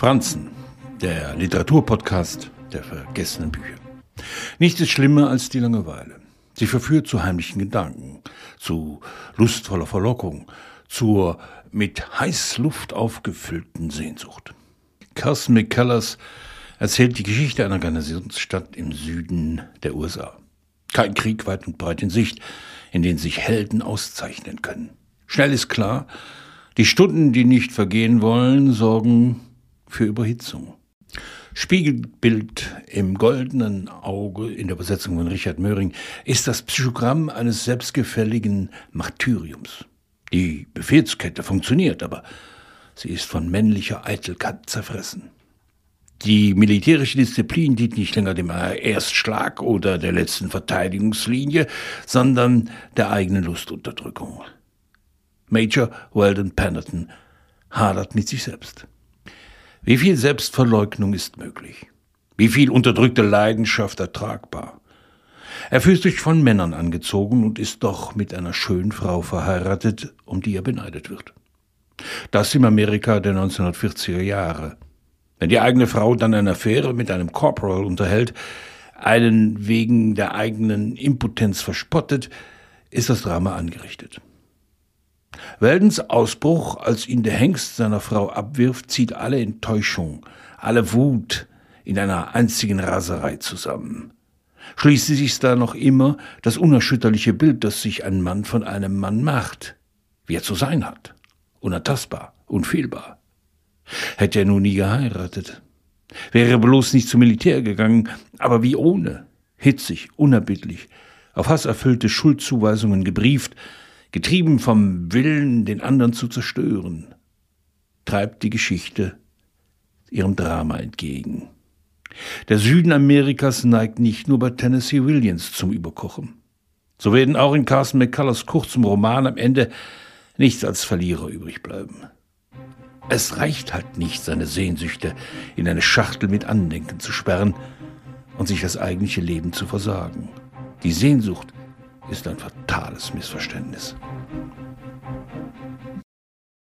Franzen, der Literaturpodcast der vergessenen Bücher. Nichts ist schlimmer als die Langeweile. Sie verführt zu heimlichen Gedanken, zu lustvoller Verlockung, zur mit Heißluft aufgefüllten Sehnsucht. Carson McCullers erzählt die Geschichte einer Garnisonsstadt im Süden der USA. Kein Krieg weit und breit in Sicht, in den sich Helden auszeichnen können. Schnell ist klar, die Stunden, die nicht vergehen wollen, sorgen für Überhitzung. Spiegelbild im goldenen Auge in der Übersetzung von Richard Möhring ist das Psychogramm eines selbstgefälligen Martyriums. Die Befehlskette funktioniert, aber sie ist von männlicher Eitelkeit zerfressen. Die militärische Disziplin dient nicht länger dem Erstschlag oder der letzten Verteidigungslinie, sondern der eigenen Lustunterdrückung. Major Weldon Pennerton hadert mit sich selbst. Wie viel Selbstverleugnung ist möglich? Wie viel unterdrückte Leidenschaft ertragbar? Er fühlt sich von Männern angezogen und ist doch mit einer schönen Frau verheiratet, um die er beneidet wird. Das im Amerika der 1940er Jahre. Wenn die eigene Frau dann eine Affäre mit einem Corporal unterhält, einen wegen der eigenen Impotenz verspottet, ist das Drama angerichtet. Weldens Ausbruch, als ihn der Hengst seiner Frau abwirft, zieht alle Enttäuschung, alle Wut in einer einzigen Raserei zusammen. Schließlich ist da noch immer das unerschütterliche Bild, das sich ein Mann von einem Mann macht, wie er zu sein hat, unantastbar, unfehlbar. Hätte er nun nie geheiratet, wäre bloß nicht zum Militär gegangen, aber wie ohne, hitzig, unerbittlich, auf hasserfüllte Schuldzuweisungen gebrieft, getrieben vom Willen, den anderen zu zerstören, treibt die Geschichte ihrem Drama entgegen. Der Süden Amerikas neigt nicht nur bei Tennessee Williams zum Überkochen. So werden auch in Carson McCullers kurzem Roman am Ende nichts als Verlierer übrig bleiben. Es reicht halt nicht, seine Sehnsüchte in eine Schachtel mit Andenken zu sperren und sich das eigentliche Leben zu versagen. Die Sehnsucht ist ein fatales Missverständnis.